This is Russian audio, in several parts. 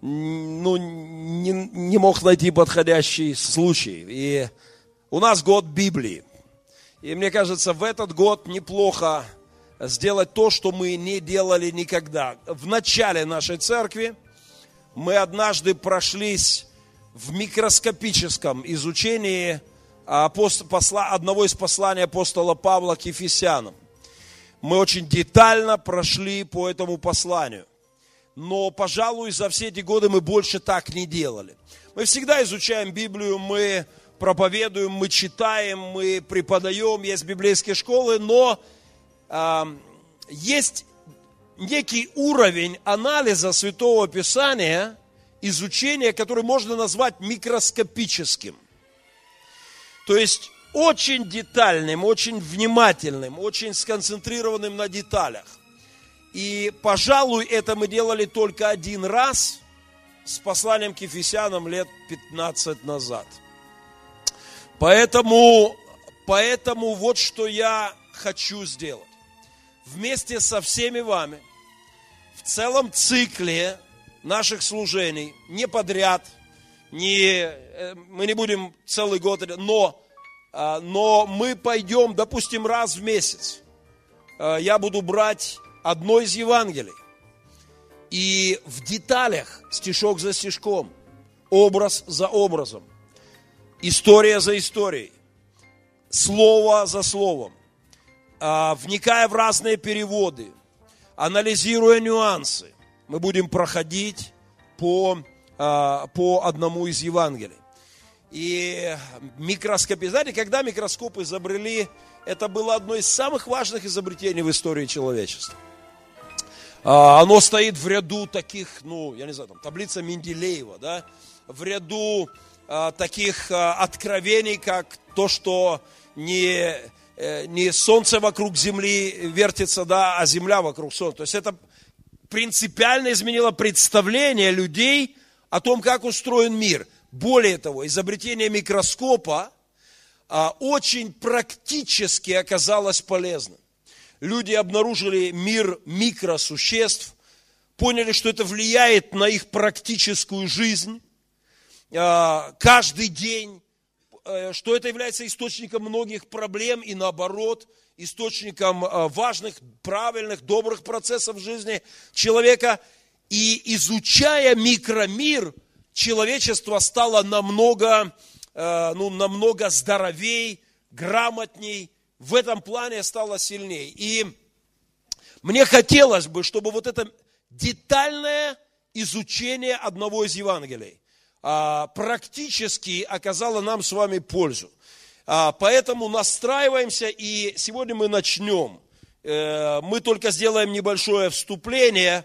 ну, не, не мог найти подходящий случай. И у нас год Библии. И мне кажется, в этот год неплохо сделать то, что мы не делали никогда. В начале нашей церкви мы однажды прошлись в микроскопическом изучении одного из посланий апостола Павла к Ефесянам. Мы очень детально прошли по этому посланию. Но, пожалуй, за все эти годы мы больше так не делали. Мы всегда изучаем Библию, мы проповедуем, мы читаем, мы преподаем, есть библейские школы, но э, есть некий уровень анализа Святого Писания, изучения, который можно назвать микроскопическим. То есть очень детальным, очень внимательным, очень сконцентрированным на деталях. И, пожалуй, это мы делали только один раз с посланием к Ефесянам лет 15 назад – Поэтому, поэтому вот что я хочу сделать. Вместе со всеми вами, в целом цикле наших служений, не подряд, не, э, мы не будем целый год, но, а, но мы пойдем, допустим, раз в месяц. А, я буду брать одно из Евангелий. И в деталях, стишок за стишком, образ за образом – история за историей, слово за словом, а, вникая в разные переводы, анализируя нюансы, мы будем проходить по, а, по одному из Евангелий. И микроскопы, знаете, когда микроскоп изобрели, это было одно из самых важных изобретений в истории человечества. А, оно стоит в ряду таких, ну, я не знаю, там, таблица Менделеева, да, в ряду Э, таких э, откровений, как то, что не, э, не солнце вокруг земли вертится, да, а земля вокруг солнца. То есть это принципиально изменило представление людей о том, как устроен мир. Более того, изобретение микроскопа очень практически оказалось полезным. Люди обнаружили мир микросуществ, поняли, что это влияет на их практическую жизнь, а, каждый день, э, что это является источником многих проблем и наоборот, источником э, важных, правильных, добрых процессов в жизни человека. И изучая микромир, человечество стало намного, э, ну, намного здоровей, грамотней, в этом плане стало сильнее. И мне хотелось бы, чтобы вот это детальное изучение одного из Евангелий, а, практически оказала нам с вами пользу. А, поэтому настраиваемся, и сегодня мы начнем. Э, мы только сделаем небольшое вступление,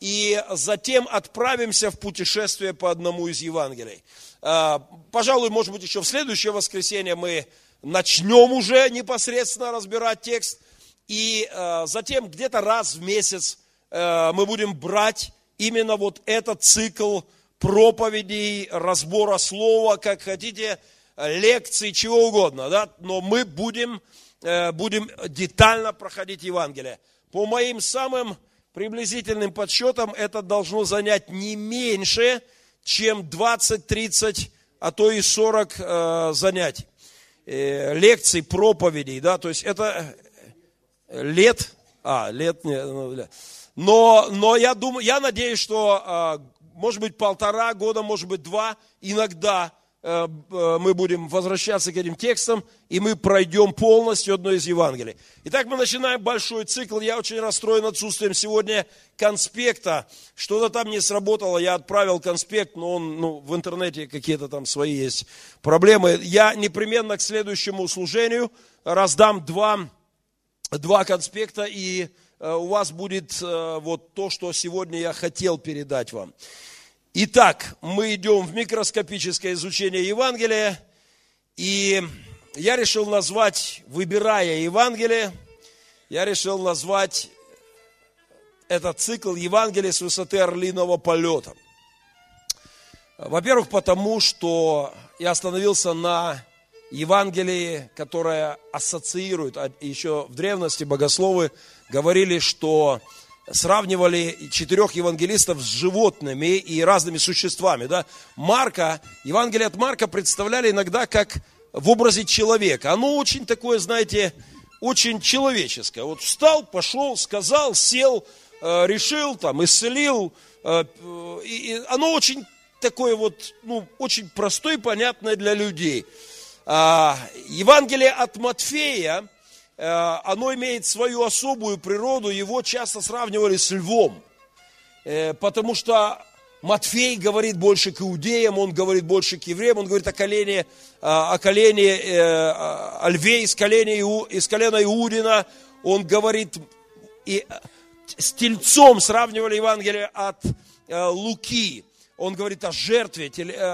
и затем отправимся в путешествие по одному из Евангелий. А, пожалуй, может быть, еще в следующее воскресенье мы начнем уже непосредственно разбирать текст, и затем где-то раз в месяц э, мы будем брать именно вот этот цикл проповедей, разбора слова, как хотите, лекций, чего угодно, да, но мы будем, э, будем детально проходить Евангелие. По моим самым приблизительным подсчетам, это должно занять не меньше, чем 20-30, а то и 40 э, занятий, э, лекций, проповедей, да, то есть это лет, а, лет, не, ну, но, но я думаю, я надеюсь, что может быть, полтора года, может быть, два, иногда э, э, мы будем возвращаться к этим текстам, и мы пройдем полностью одно из Евангелий. Итак, мы начинаем большой цикл. Я очень расстроен отсутствием сегодня конспекта. Что-то там не сработало, я отправил конспект, но он ну, в интернете какие-то там свои есть проблемы. Я непременно к следующему служению раздам два, два конспекта, и э, у вас будет вот то, что сегодня я хотел передать вам. Итак, мы идем в микроскопическое изучение Евангелия, и я решил назвать, выбирая Евангелие, я решил назвать этот цикл Евангелия с высоты орлиного полета. Во-первых, потому что я остановился на Евангелии, которое ассоциирует, а еще в древности богословы говорили, что сравнивали четырех евангелистов с животными и разными существами. Да? Марка, Евангелие от Марка представляли иногда как в образе человека. Оно очень такое, знаете, очень человеческое. Вот встал, пошел, сказал, сел, э, решил, там, исцелил. Э, и оно очень такое вот, ну, очень простое и понятное для людей. А, Евангелие от Матфея, э, оно имеет свою особую природу, его часто сравнивали с львом, потому что Матфей говорит больше к иудеям, он говорит больше к евреям, он говорит о колене, о колене, о льве из колена, из колена Иудина, он говорит и с тельцом сравнивали Евангелие от Луки. Он говорит о жертве,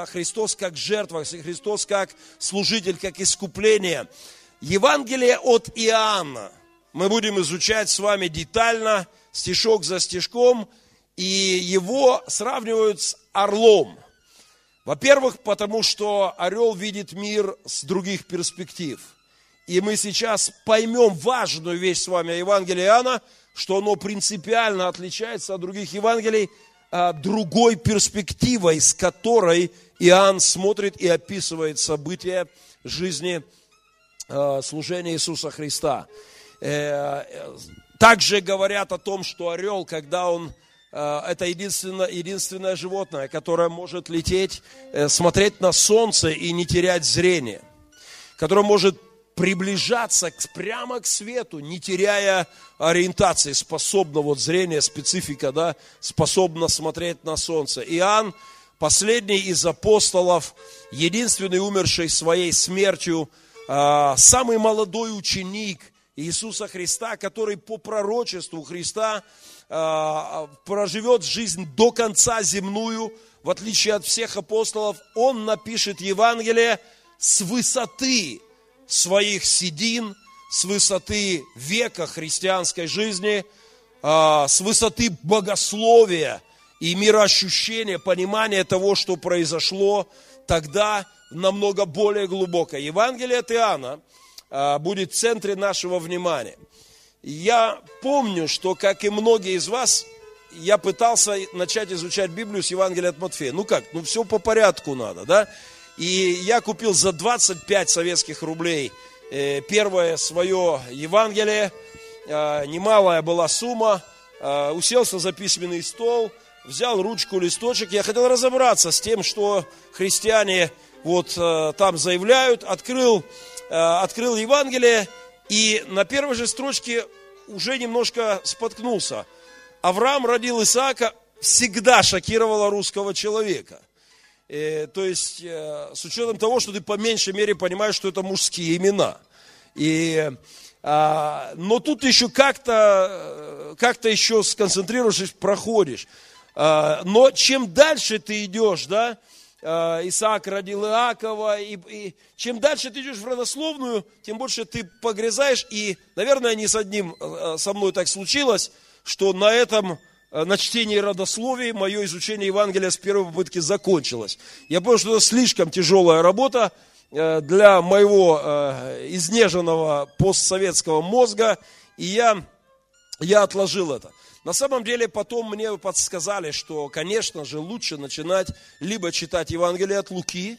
Христос как жертва, Христос как служитель, как искупление. Евангелие от Иоанна мы будем изучать с вами детально, стишок за стишком – и его сравнивают с орлом. Во-первых, потому что орел видит мир с других перспектив. И мы сейчас поймем важную вещь с вами о Евангелии Иоанна, что оно принципиально отличается от других Евангелий а, другой перспективой, с которой Иоанн смотрит и описывает события жизни а, служения Иисуса Христа. Э, также говорят о том, что орел, когда он Э, это единственное, единственное животное, которое может лететь, э, смотреть на солнце и не терять зрение, которое может приближаться прямо к свету, не теряя ориентации, способно вот зрение, специфика, да, способно смотреть на солнце. Иоанн, последний из апостолов, единственный умерший своей смертью, э, самый молодой ученик Иисуса Христа, который по пророчеству Христа а, проживет жизнь до конца земную, в отличие от всех апостолов, он напишет Евангелие с высоты своих седин, с высоты века христианской жизни, а, с высоты богословия и мироощущения, понимания того, что произошло тогда намного более глубокое. Евангелие от Иоанна а, будет в центре нашего внимания – я помню, что, как и многие из вас, я пытался начать изучать Библию с Евангелия от Матфея. Ну как, ну все по порядку надо, да? И я купил за 25 советских рублей э, первое свое Евангелие, э, немалая была сумма, э, уселся за письменный стол, взял ручку, листочек, я хотел разобраться с тем, что христиане вот там заявляют, открыл, открыл Евангелие, и на первой же строчке уже немножко споткнулся. Авраам родил Исаака, всегда шокировало русского человека. Э, то есть, э, с учетом того, что ты по меньшей мере понимаешь, что это мужские имена. И, а, но тут еще как-то как еще сконцентрируешься, проходишь. А, но чем дальше ты идешь, да, Э, Исаак родил Иакова, и, и чем дальше ты идешь в родословную, тем больше ты погрязаешь, и, наверное, не с одним э, со мной так случилось, что на этом, э, на чтении родословий мое изучение Евангелия с первой попытки закончилось. Я понял, что это слишком тяжелая работа для моего изнеженного постсоветского мозга, и я, я отложил это. На самом деле потом мне подсказали, что, конечно же, лучше начинать либо читать Евангелие от Луки,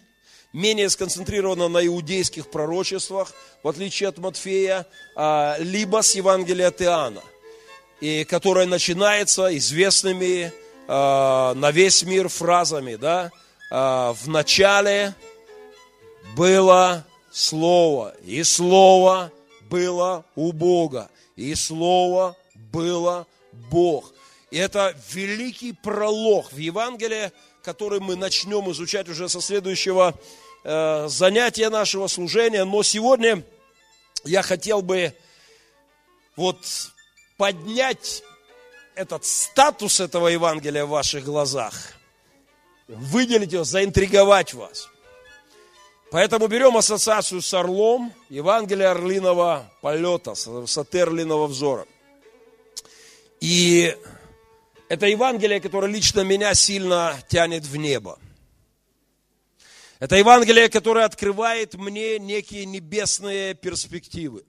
менее сконцентрировано на иудейских пророчествах, в отличие от Матфея, а, либо с Евангелия от Иоанна, и которое начинается известными а, на весь мир фразами, да, а, в начале было Слово, и Слово было у Бога, и Слово было Бог. И это великий пролог в Евангелие, который мы начнем изучать уже со следующего э, занятия нашего служения. Но сегодня я хотел бы вот поднять этот статус этого Евангелия в ваших глазах, выделить его, заинтриговать вас. Поэтому берем ассоциацию с орлом, Евангелие орлиного полета, высоты орлиного взора – и это Евангелие, которое лично меня сильно тянет в небо. Это Евангелие, которое открывает мне некие небесные перспективы.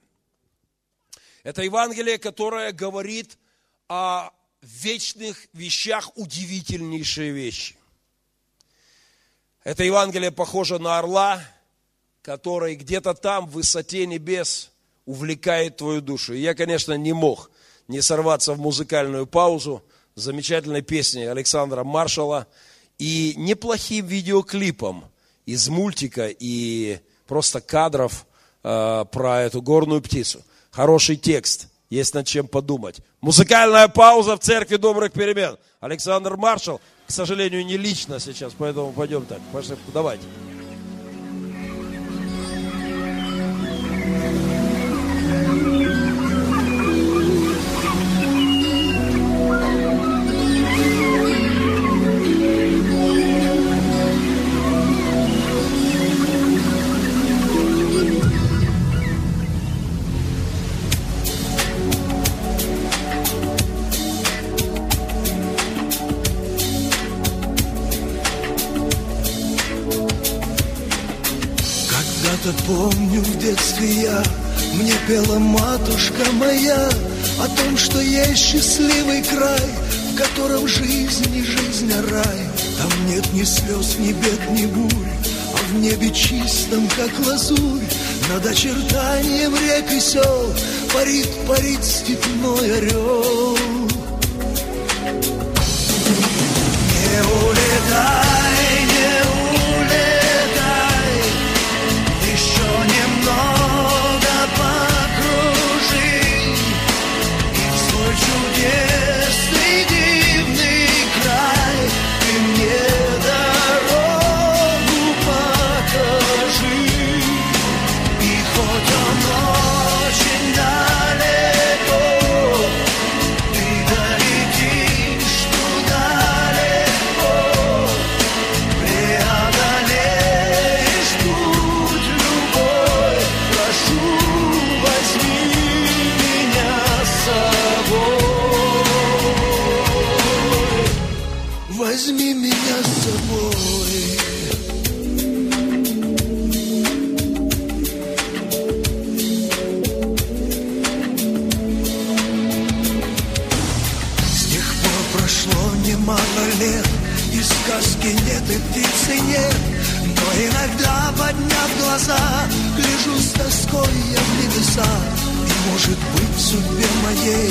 Это Евангелие, которое говорит о вечных вещах удивительнейшие вещи. Это Евангелие похоже на орла, который где-то там, в высоте небес, увлекает твою душу. Я, конечно, не мог не сорваться в музыкальную паузу замечательной песни Александра Маршала и неплохим видеоклипом из мультика и просто кадров э, про эту горную птицу. Хороший текст, есть над чем подумать. Музыкальная пауза в церкви добрых перемен. Александр Маршал, к сожалению, не лично сейчас, поэтому пойдем так. Пошли, давайте. Пела матушка моя О том, что есть счастливый край В котором жизнь не жизнь, а рай. Там нет ни слез, ни бед, ни бурь А в небе чистом, как лазурь. Над очертанием рек и сел Парит, парит степной орел. Не улетай, судьбе моей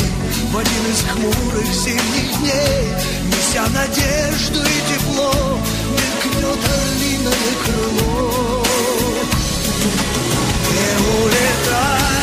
В один из хмурых зимних дней Неся надежду и тепло Мелькнет орлиное крыло. Не улетай,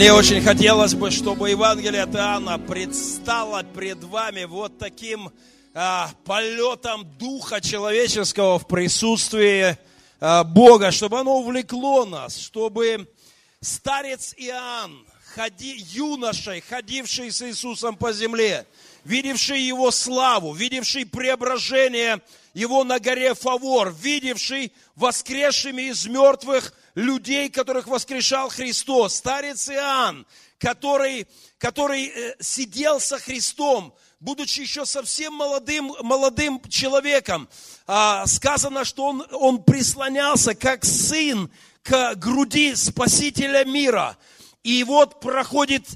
Мне очень хотелось бы, чтобы Евангелие от Иоанна предстало пред вами вот таким а, полетом духа человеческого в присутствии а, Бога, чтобы оно увлекло нас, чтобы старец Иоанн ходи, юношей, ходивший с Иисусом по земле, видевший Его славу, видевший преображение Его на горе Фавор, видевший воскресшими из мертвых людей, которых воскрешал Христос, старец Иоанн, который, который э, сидел со Христом, будучи еще совсем молодым, молодым человеком, а, сказано, что он, он прислонялся как сын к груди Спасителя мира. И вот проходит,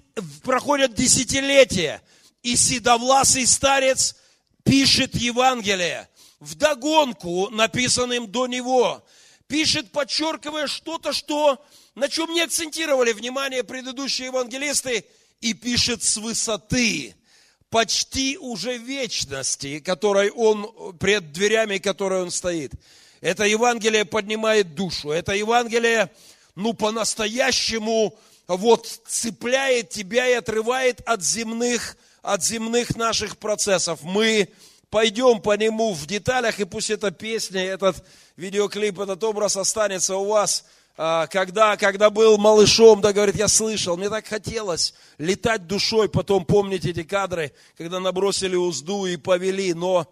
проходят десятилетия, и седовласый старец пишет Евангелие, вдогонку написанным до него. Пишет, подчеркивая что-то, что, на чем не акцентировали внимание предыдущие евангелисты, и пишет с высоты почти уже вечности, которой он, пред дверями которой он стоит. Это Евангелие поднимает душу. Это Евангелие, ну, по-настоящему вот цепляет тебя и отрывает от земных, от земных наших процессов. Мы пойдем по нему в деталях, и пусть эта песня, этот видеоклип, этот образ останется у вас – а, когда, когда был малышом, да, говорит, я слышал, мне так хотелось летать душой, потом помните эти кадры, когда набросили узду и повели, но,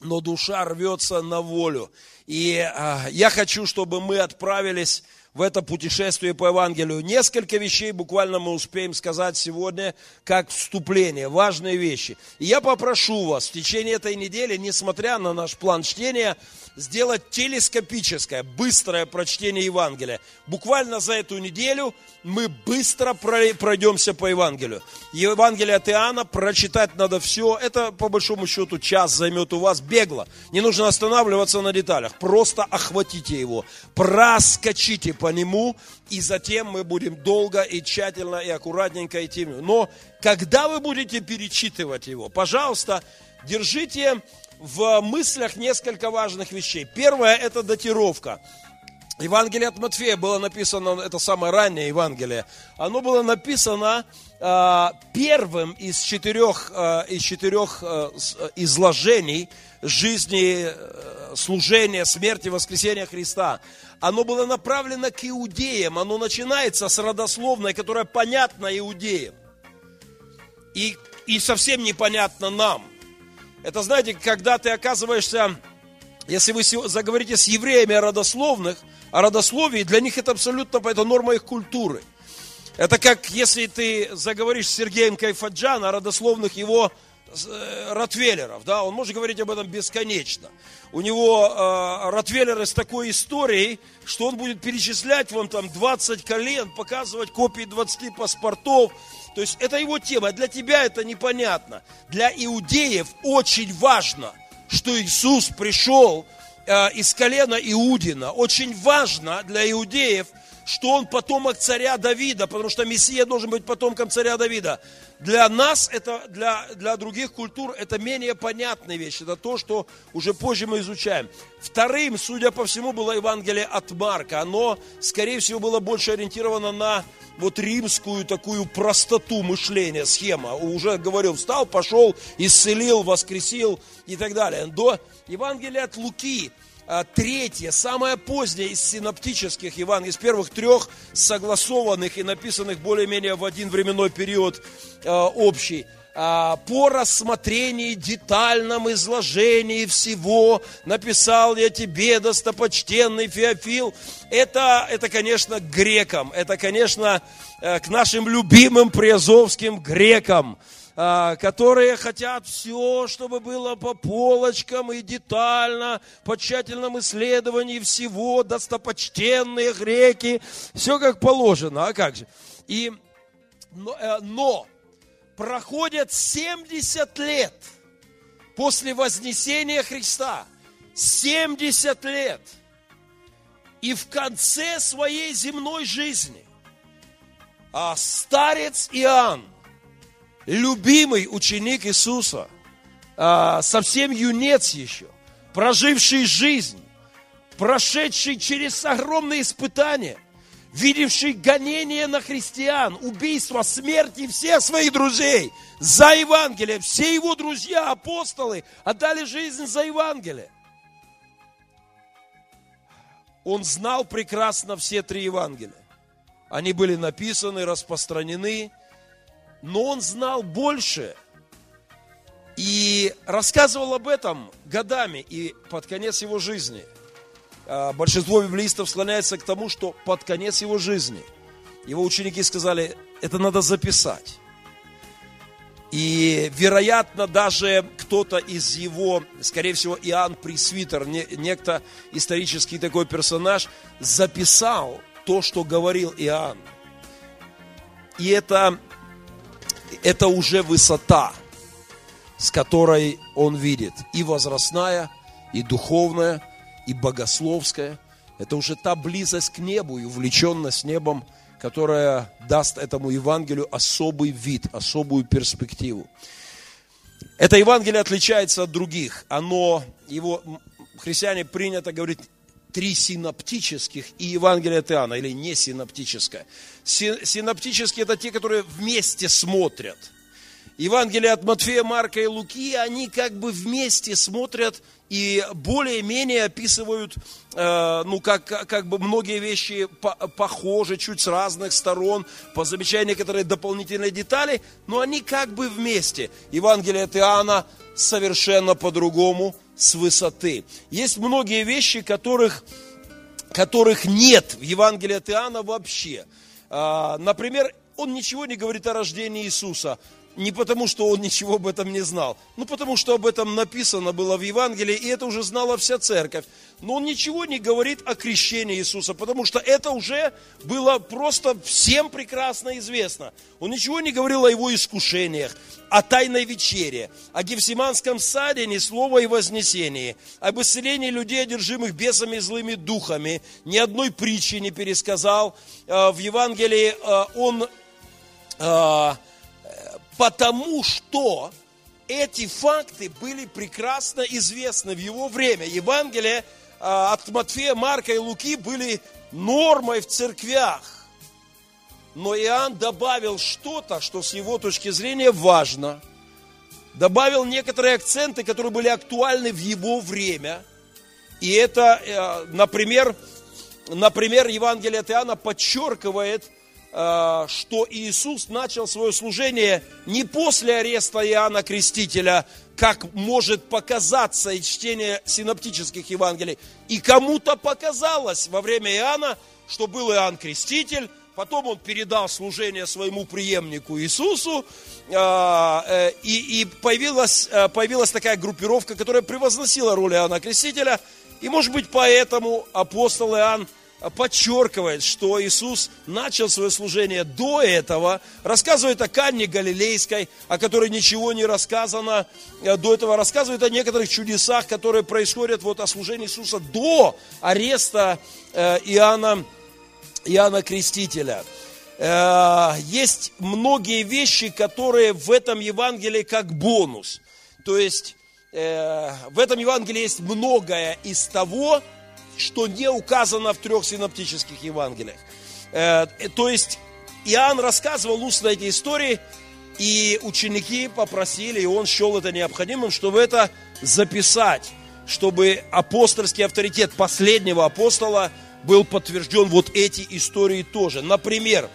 но душа рвется на волю. И а, я хочу, чтобы мы отправились в это путешествие по Евангелию. Несколько вещей буквально мы успеем сказать сегодня, как вступление, важные вещи. И я попрошу вас в течение этой недели, несмотря на наш план чтения, сделать телескопическое, быстрое прочтение Евангелия. Буквально за эту неделю мы быстро пройдемся по Евангелию. Евангелие от Иоанна прочитать надо все. Это, по большому счету, час займет у вас бегло. Не нужно останавливаться на деталях. Просто охватите его, проскочите по нему, и затем мы будем долго и тщательно и аккуратненько идти. Но когда вы будете перечитывать его, пожалуйста, держите в мыслях несколько важных вещей. Первое – это датировка. Евангелие от Матфея было написано, это самое раннее Евангелие, оно было написано э, первым из четырех, э, из четырех э, изложений жизни, э, служения, смерти, воскресения Христа. Оно было направлено к иудеям, оно начинается с родословной, которая понятна иудеям. И, и совсем непонятно нам – это, знаете, когда ты оказываешься, если вы заговорите с евреями о родословных, о родословии, для них это абсолютно, это норма их культуры. Это как если ты заговоришь с Сергеем Кайфаджан о родословных его э, ротвейлеров, да, он может говорить об этом бесконечно. У него э, ротвейлеры с такой историей, что он будет перечислять вам там 20 колен, показывать копии 20 паспортов, то есть это его тема. Для тебя это непонятно. Для иудеев очень важно, что Иисус пришел из колена Иудина. Очень важно для иудеев, что он потомок царя Давида, потому что Мессия должен быть потомком царя Давида. Для нас, это, для, для других культур, это менее понятная вещь. Это то, что уже позже мы изучаем. Вторым, судя по всему, было Евангелие от Марка. Оно, скорее всего, было больше ориентировано на вот римскую такую простоту мышления, схема. Уже говорил, встал, пошел, исцелил, воскресил и так далее. До Евангелия от Луки, третье, самое позднее из синоптических Евангелий, из первых трех согласованных и написанных более-менее в один временной период э, общий – а, по рассмотрении, детальном изложении всего написал я тебе, достопочтенный Феофил. Это, это конечно, грекам, это, конечно, э, к нашим любимым приазовским грекам, а, которые хотят все, чтобы было по полочкам и детально, по тщательном исследовании всего, достопочтенные греки, все как положено, а как же. И, но, э, но проходят 70 лет после вознесения Христа. 70 лет. И в конце своей земной жизни а старец Иоанн, любимый ученик Иисуса, а, совсем юнец еще, проживший жизнь, прошедший через огромные испытания, видевший гонение на христиан, убийство, смерти всех своих друзей за Евангелие. Все его друзья, апостолы, отдали жизнь за Евангелие. Он знал прекрасно все три Евангелия. они были написаны, распространены, но он знал больше и рассказывал об этом годами и под конец его жизни. А, большинство библеистов склоняется к тому, что под конец его жизни его ученики сказали, это надо записать. И, вероятно, даже кто-то из его, скорее всего, Иоанн Пресвитер, некто исторический такой персонаж, записал то, что говорил Иоанн. И это, это уже высота, с которой он видит и возрастная, и духовная, и богословская. Это уже та близость к небу и увлеченность небом, которая даст этому Евангелию особый вид, особую перспективу. Это Евангелие отличается от других. Оно, его, христиане принято говорить, три синоптических и Евангелие от Иоанна, или не синоптическое. Синоптические это те, которые вместе смотрят. Евангелие от Матфея, Марка и Луки, они как бы вместе смотрят и более-менее описывают, э, ну, как, как бы многие вещи по, похожи, чуть с разных сторон, по замечанию некоторые дополнительные детали, но они как бы вместе. Евангелие от Иоанна совершенно по-другому, с высоты. Есть многие вещи, которых, которых нет в Евангелии от Иоанна вообще. Э, например, он ничего не говорит о рождении Иисуса не потому, что он ничего об этом не знал, ну потому, что об этом написано было в Евангелии, и это уже знала вся церковь. Но он ничего не говорит о крещении Иисуса, потому что это уже было просто всем прекрасно известно. Он ничего не говорил о его искушениях, о тайной вечере, о Гефсиманском саде, ни слова и вознесении, об исцелении людей, одержимых бесами и злыми духами, ни одной притчи не пересказал. Э, в Евангелии э, он э, потому что эти факты были прекрасно известны в его время. Евангелие от Матфея, Марка и Луки были нормой в церквях. Но Иоанн добавил что-то, что с его точки зрения важно. Добавил некоторые акценты, которые были актуальны в его время. И это, э, например, например Евангелие от Иоанна подчеркивает – что Иисус начал свое служение не после ареста Иоанна Крестителя, как может показаться из чтения синоптических Евангелий. И кому-то показалось во время Иоанна, что был Иоанн Креститель, потом он передал служение своему преемнику Иисусу, э, э, и, и появилась, появилась такая группировка, которая превозносила роль Иоанна Крестителя, и, может быть, поэтому апостол Иоанн подчеркивает, что Иисус начал свое служение до этого, рассказывает о Канне Галилейской, о которой ничего не рассказано э, до этого, рассказывает о некоторых чудесах, которые происходят вот о служении Иисуса до ареста э, Иоанна, Иоанна Крестителя. Э, есть многие вещи, которые в этом Евангелии как бонус. То есть в этом Евангелии есть многое из того, что не указано в трех синоптических Евангелиях. Э, то есть Иоанн рассказывал устно эти истории, и ученики попросили, и он счел это необходимым, чтобы это записать, чтобы апостольский авторитет последнего апостола был подтвержден вот эти истории тоже. Например,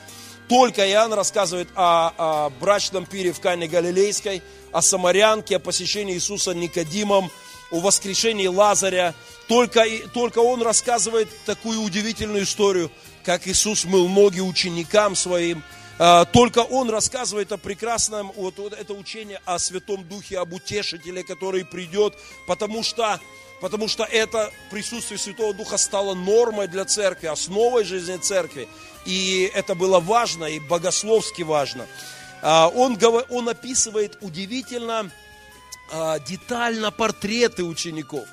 только Иоанн рассказывает о, о брачном пире в Кане Галилейской, о самарянке, о посещении Иисуса Никодимом, о воскрешении Лазаря. Только, только он рассказывает такую удивительную историю, как Иисус мыл ноги ученикам своим. А, только он рассказывает о прекрасном, вот, вот это учение о Святом Духе, об утешителе, который придет, потому что, потому что это присутствие Святого Духа стало нормой для церкви, основой жизни церкви. И это было важно и богословски важно. А, он, он описывает удивительно а, детально портреты учеников.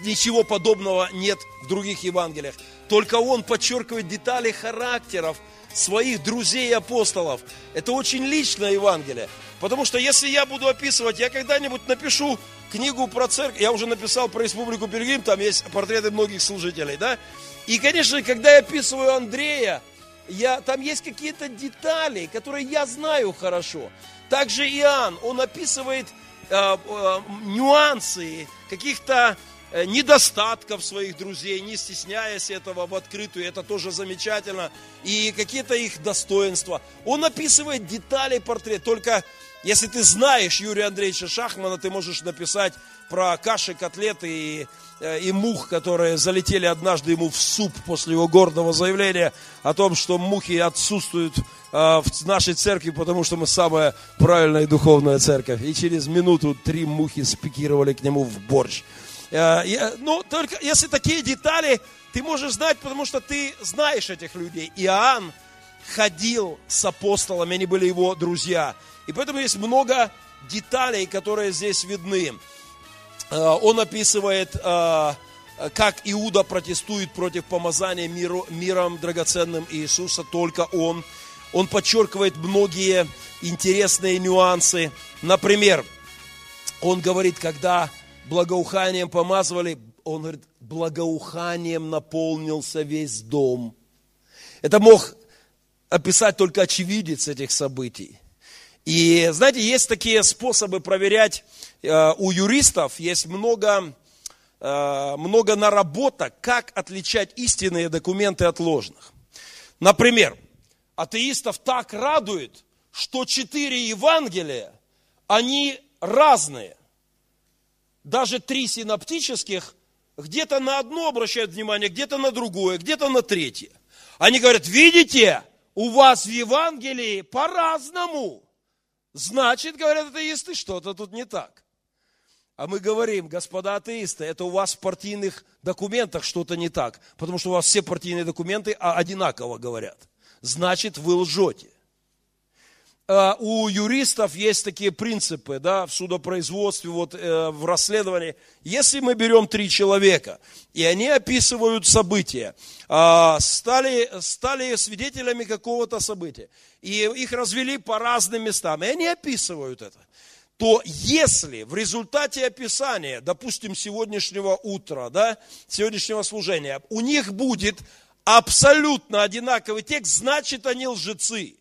Ничего подобного нет в других Евангелиях. Только он подчеркивает детали характеров своих друзей и апостолов. Это очень личное Евангелие. Потому что если я буду описывать, я когда-нибудь напишу книгу про церковь, я уже написал про Республику Пергим, там есть портреты многих служителей, да? И, конечно, когда я описываю Андрея, я, там есть какие-то детали, которые я знаю хорошо. Также Иоанн, он описывает Э, э, нюансы, каких-то недостатков своих друзей, не стесняясь этого в открытую, это тоже замечательно, и какие-то их достоинства. Он описывает детали портрета, только если ты знаешь Юрия Андреевича Шахмана, ты можешь написать про каши, котлеты и, э, и мух, которые залетели однажды ему в суп после его гордого заявления о том, что мухи отсутствуют э, в нашей церкви, потому что мы самая правильная и духовная церковь. И через минуту три мухи спикировали к нему в борщ. Э, ну, только если такие детали ты можешь знать, потому что ты знаешь этих людей. Иоанн ходил с апостолами, они были его друзья. И поэтому есть много деталей, которые здесь видны. Э, он описывает, э, как Иуда протестует против помазания миру, миром драгоценным Иисуса, только он. Он подчеркивает многие интересные нюансы. Например, он говорит, когда благоуханием помазывали, он говорит, благоуханием наполнился весь дом. Это мог описать только очевидец этих событий. И знаете, есть такие способы проверять э, у юристов, есть много, э, много наработок, как отличать истинные документы от ложных. Например, атеистов так радует, что четыре Евангелия, они разные. Даже три синоптических где-то на одно обращают внимание, где-то на другое, где-то на третье. Они говорят, видите, у вас в Евангелии по-разному. Значит, говорят атеисты, что-то тут не так. А мы говорим, господа атеисты, это у вас в партийных документах что-то не так, потому что у вас все партийные документы одинаково говорят. Значит, вы лжете. А, у юристов есть такие принципы да, в судопроизводстве, вот, э, в расследовании. Если мы берем три человека, и они описывают события, э, стали, стали свидетелями какого-то события, и их развели по разным местам, и они описывают это, то если в результате описания, допустим, сегодняшнего утра, да, сегодняшнего служения, у них будет абсолютно одинаковый текст, значит они лжецы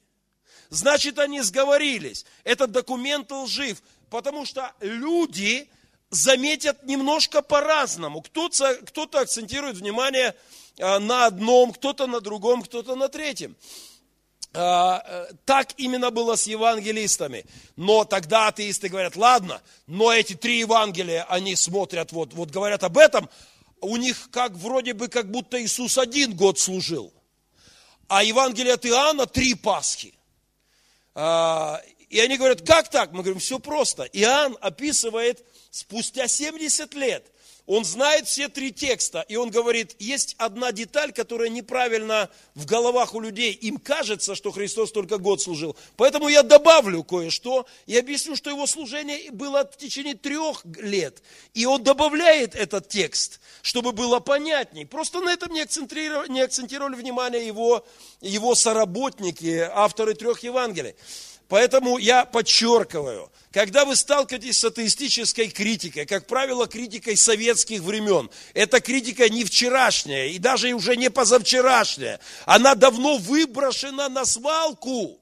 значит они сговорились. Этот документ лжив, потому что люди заметят немножко по-разному. Кто-то, кто-то акцентирует внимание а, на одном, кто-то на другом, кто-то на третьем. А, э, так именно было с евангелистами. Но тогда атеисты говорят, ладно, но эти три Евангелия, они смотрят, вот, вот говорят об этом, у них как вроде бы, как будто Иисус один год служил. А Евангелие от Иоанна три Пасхи. А, и они говорят, как так? Мы говорим, все просто. Иоанн описывает спустя 70 лет, он знает все три текста, и он говорит, есть одна деталь, которая неправильно в головах у людей. Им кажется, что Христос только год служил. Поэтому я добавлю кое-что и объясню, что его служение было в течение трех лет. И он добавляет этот текст, чтобы было понятней. Просто на этом не акцентировали, не акцентировали внимание его, его соработники, авторы трех Евангелий. Поэтому я подчеркиваю, когда вы сталкиваетесь с атеистической критикой, как правило, критикой советских времен, эта критика не вчерашняя и даже уже не позавчерашняя, она давно выброшена на свалку.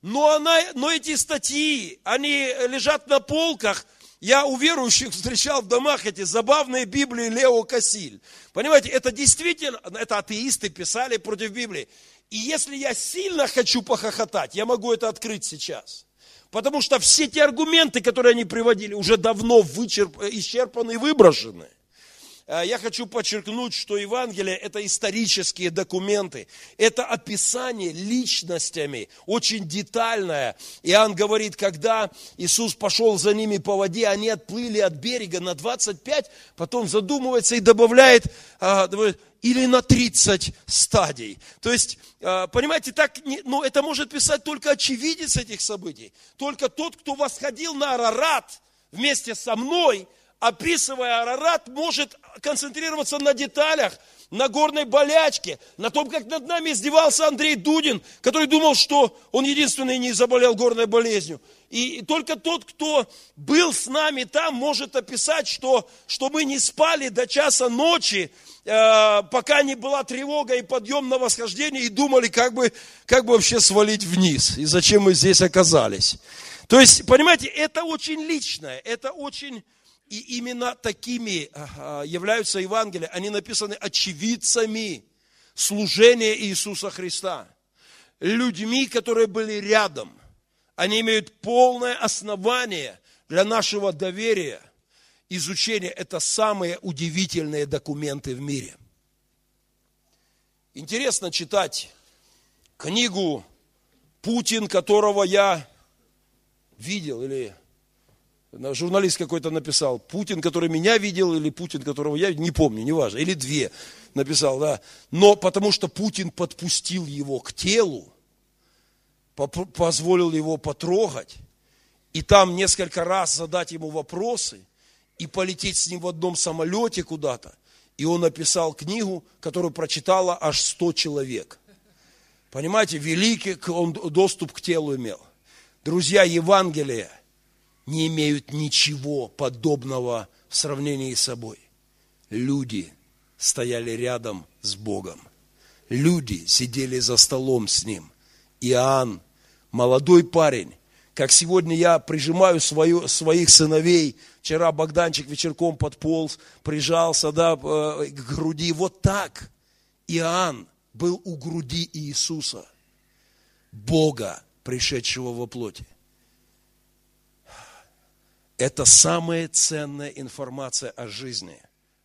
Но, она, но эти статьи, они лежат на полках, я у верующих встречал в домах эти забавные Библии Лео Кассиль. Понимаете, это действительно, это атеисты писали против Библии. И если я сильно хочу похохотать, я могу это открыть сейчас. Потому что все те аргументы, которые они приводили, уже давно вычерп... исчерпаны и выброшены. Э, я хочу подчеркнуть, что Евангелие – это исторические документы, это описание личностями, очень детальное. Иоанн говорит, когда Иисус пошел за ними по воде, они отплыли от берега на 25, потом задумывается и добавляет, а, или на 30 стадий. То есть, а, понимаете, так, ну, это может писать только очевидец этих событий. Только тот, кто восходил на Арарат вместе со мной, описывая Арарат, может концентрироваться на деталях, на горной болячке, на том, как над нами издевался Андрей Дудин, который думал, что он единственный не заболел горной болезнью. И только тот, кто был с нами там, может описать, что, что мы не спали до часа ночи, Э, пока не была тревога и подъем на восхождение, и думали, как бы, как бы вообще свалить вниз, и зачем мы здесь оказались. То есть, понимаете, это очень личное, это очень, И именно такими а, являются Евангелия. Они написаны очевидцами служения Иисуса Христа. Людьми, которые были рядом. Они имеют полное основание для нашего доверия, изучения. Это самые удивительные документы в мире. Интересно читать книгу Путин, которого я видел, или журналист какой-то написал, Путин, который меня видел, или Путин, которого я не помню, неважно, или две написал, да. Но потому что Путин подпустил его к телу, позволил его потрогать, и там несколько раз задать ему вопросы, и полететь с ним в одном самолете куда-то. И он написал книгу, которую прочитала аж 100 человек. Понимаете, великий он доступ к телу имел. Друзья, Евангелие – не имеют ничего подобного в сравнении с собой. Люди стояли рядом с Богом. Люди сидели за столом с Ним. Иоанн, молодой парень, как сегодня я прижимаю свою, своих сыновей, вчера Богданчик вечерком подполз, прижался да, э, к груди, вот так Иоанн был у груди Иисуса, Бога, пришедшего во плоти. Это самая ценная информация о жизни,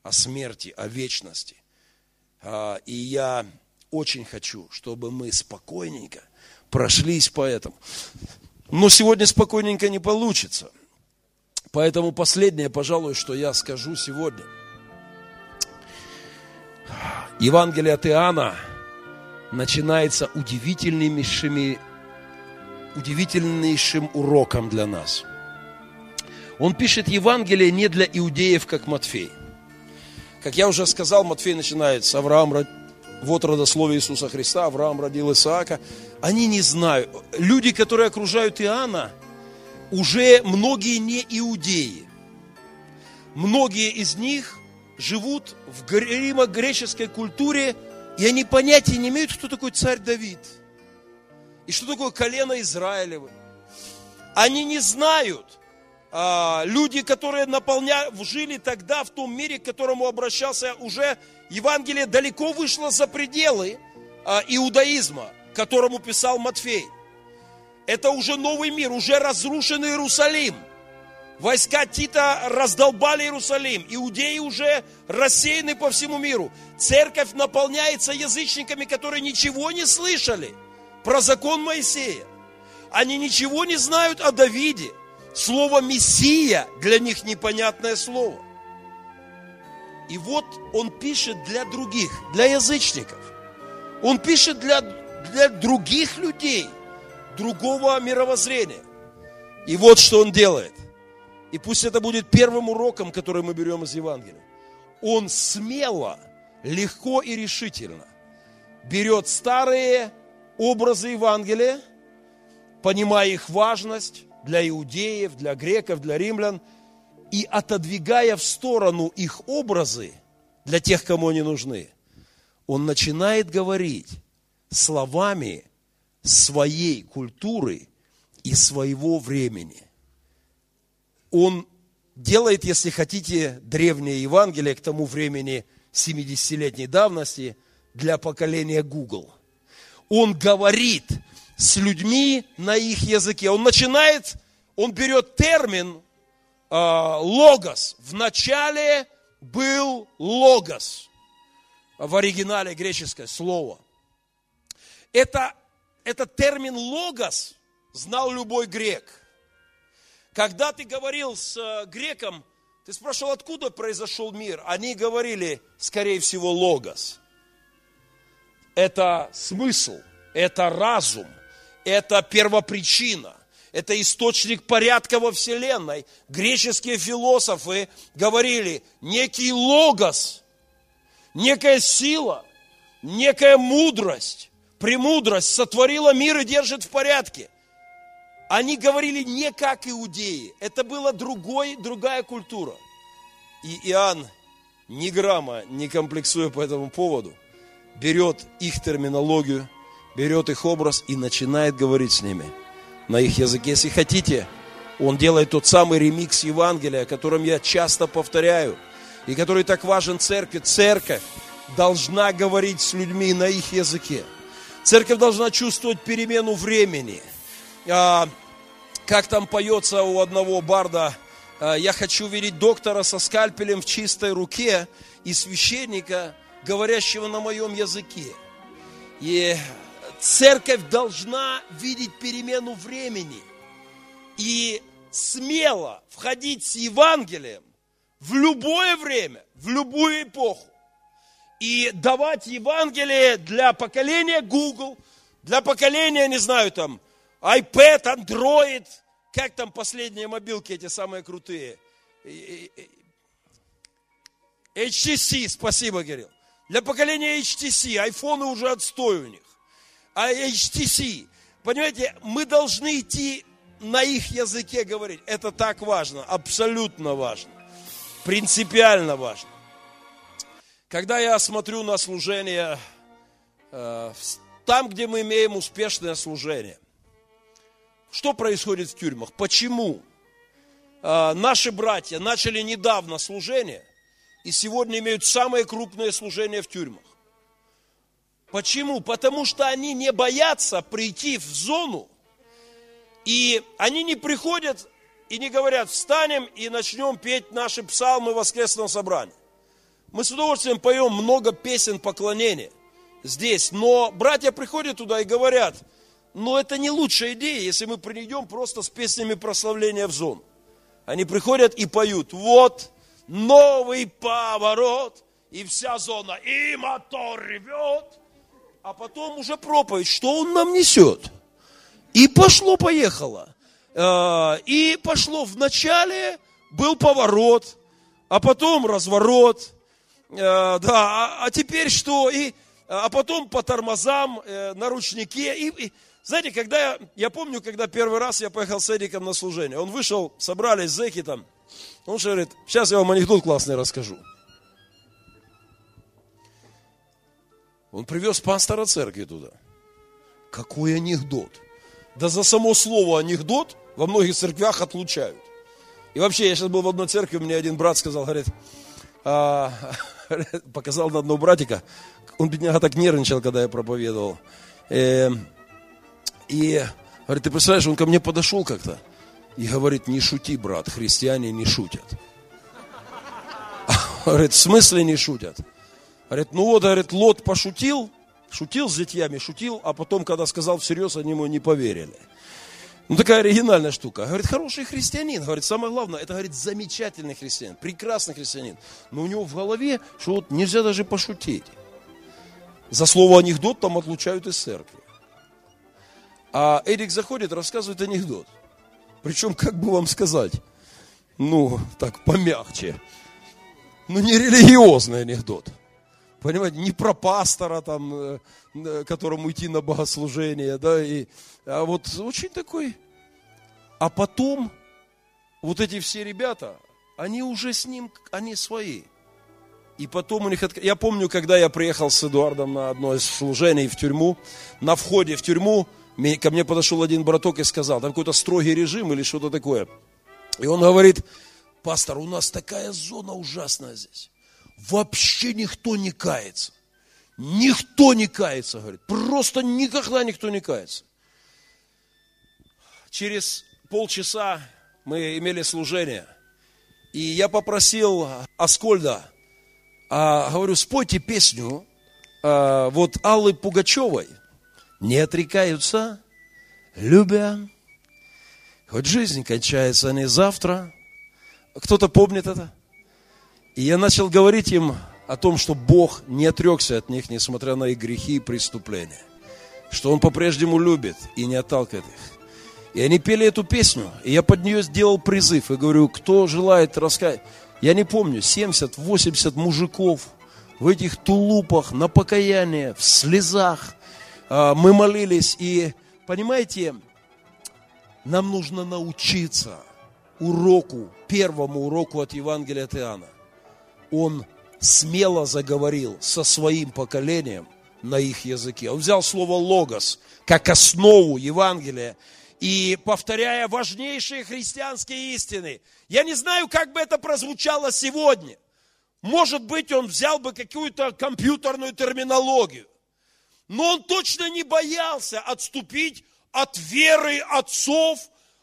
о смерти, о вечности. А, и я очень хочу, чтобы мы спокойненько прошлись по этому. Но сегодня спокойненько не получится. Поэтому последнее, пожалуй, что я скажу сегодня. Евангелие от Иоанна начинается удивительнейшими, удивительнейшим уроком для нас – он пишет Евангелие не для иудеев, как Матфей. Как я уже сказал, Матфей начинает с Авраама, вот родословие Иисуса Христа, Авраам родил Исаака. Они не знают. Люди, которые окружают Иоанна, уже многие не иудеи. Многие из них живут в римо-греческой культуре, и они понятия не имеют, кто такой царь Давид. И что такое колено Израилева. Они не знают, а, люди, которые наполняли, жили тогда в том мире, к которому обращался уже Евангелие, далеко вышло за пределы а, иудаизма, которому писал Матфей. Это уже новый мир, уже разрушенный Иерусалим. Войска Тита раздолбали Иерусалим. Иудеи уже рассеяны по всему миру. Церковь наполняется язычниками, которые ничего не слышали про закон Моисея. Они ничего не знают о Давиде. Слово «мессия» для них непонятное слово. И вот он пишет для других, для язычников. Он пишет для, для других людей, другого мировоззрения. И вот что он делает. И пусть это будет первым уроком, который мы берем из Евангелия. Он смело, легко и решительно берет старые образы Евангелия, понимая их важность, для иудеев, для греков, для римлян, и отодвигая в сторону их образы для тех, кому они нужны, он начинает говорить словами своей культуры и своего времени. Он делает, если хотите, древнее Евангелие к тому времени 70-летней давности для поколения Google. Он говорит с людьми на их языке. Он начинает, он берет термин э, логос. В начале был логос. В оригинале греческое слово. Это, этот термин логос знал любой грек. Когда ты говорил с э, греком, ты спрашивал, откуда произошел мир? Они говорили, скорее всего, логос. Это смысл, это разум, это первопричина, это источник порядка во Вселенной. Греческие философы говорили, некий логос, некая сила, некая мудрость, премудрость сотворила мир и держит в порядке. Они говорили не как иудеи, это была другой, другая культура. И Иоанн, ни грамма не комплексуя по этому поводу, берет их терминологию – берет их образ и начинает говорить с ними на их языке. Если хотите, Он делает тот самый ремикс Евангелия, о котором я часто повторяю, и который так важен церкви. Церковь должна говорить с людьми на их языке. Церковь должна чувствовать перемену времени. А, как там поется у одного барда, а, я хочу видеть доктора со скальпелем в чистой руке и священника, говорящего на моем языке. И церковь должна видеть перемену времени и смело входить с Евангелием в любое время, в любую эпоху и давать Евангелие для поколения Google, для поколения, не знаю, там, iPad, Android, как там последние мобилки эти самые крутые. HTC, спасибо, Кирилл. Для поколения HTC, айфоны уже отстой у них. А HTC, понимаете, мы должны идти на их языке говорить. Это так важно, абсолютно важно, принципиально важно. Когда я смотрю на служение, э, там, где мы имеем успешное служение, что происходит в тюрьмах? Почему э, наши братья начали недавно служение и сегодня имеют самое крупное служение в тюрьмах? Почему? Потому что они не боятся прийти в зону, и они не приходят и не говорят, встанем и начнем петь наши псалмы воскресного собрания. Мы с удовольствием поем много песен поклонения здесь, но братья приходят туда и говорят, но это не лучшая идея, если мы придем просто с песнями прославления в зону. Они приходят и поют, вот новый поворот, и вся зона, и мотор ревет, а потом уже проповедь, что он нам несет. И пошло-поехало. Э, и пошло. Вначале был поворот, а потом разворот, да, а, а теперь что? И, а потом по тормозам, э, на ручнике. И, и, знаете, когда я, я помню, когда первый раз я поехал с Эдиком на служение, он вышел, собрались зэки там, он же говорит, сейчас я вам анекдот классный расскажу. Он привез пастора церкви туда. Какой анекдот? Да за само слово анекдот во многих церквях отлучают. И вообще, я сейчас был в одной церкви, мне один брат сказал, говорит, а, показал на одного братика. Он, бедняга, так нервничал, когда я проповедовал. Э, и, говорит, ты представляешь, он ко мне подошел как-то и говорит, не шути, брат, христиане не шутят. Говорит, в смысле не шутят? Говорит, ну вот, говорит, Лот пошутил, шутил с детьями, шутил, а потом, когда сказал всерьез, они ему не поверили. Ну, такая оригинальная штука. Говорит, хороший христианин. Говорит, самое главное, это, говорит, замечательный христианин, прекрасный христианин. Но у него в голове, что вот нельзя даже пошутить. За слово анекдот там отлучают из церкви. А Эрик заходит, рассказывает анекдот. Причем, как бы вам сказать, ну, так, помягче. Ну, не религиозный анекдот. Понимаете, не про пастора, там, э, э, которому идти на богослужение, да, и, а вот очень такой. А потом вот эти все ребята, они уже с ним, они свои. И потом у них, я помню, когда я приехал с Эдуардом на одно из служений в тюрьму, на входе в тюрьму, ко мне подошел один браток и сказал, там какой-то строгий режим или что-то такое. И он говорит, пастор, у нас такая зона ужасная здесь вообще никто не кается. Никто не кается, говорит. Просто никогда никто не кается. Через полчаса мы имели служение. И я попросил Аскольда, а, говорю, спойте песню а, вот Аллы Пугачевой. Не отрекаются, любя, хоть жизнь кончается не завтра. Кто-то помнит это? И я начал говорить им о том, что Бог не отрекся от них, несмотря на их грехи и преступления. Что Он по-прежнему любит и не отталкивает их. И они пели эту песню, и я под нее сделал призыв. И говорю, кто желает рассказать. Я не помню, 70-80 мужиков в этих тулупах, на покаяние, в слезах. А, мы молились, и, понимаете, нам нужно научиться уроку, первому уроку от Евангелия от Иоанна он смело заговорил со своим поколением на их языке. Он взял слово «логос» как основу Евангелия и повторяя важнейшие христианские истины. Я не знаю, как бы это прозвучало сегодня. Может быть, он взял бы какую-то компьютерную терминологию. Но он точно не боялся отступить от веры отцов.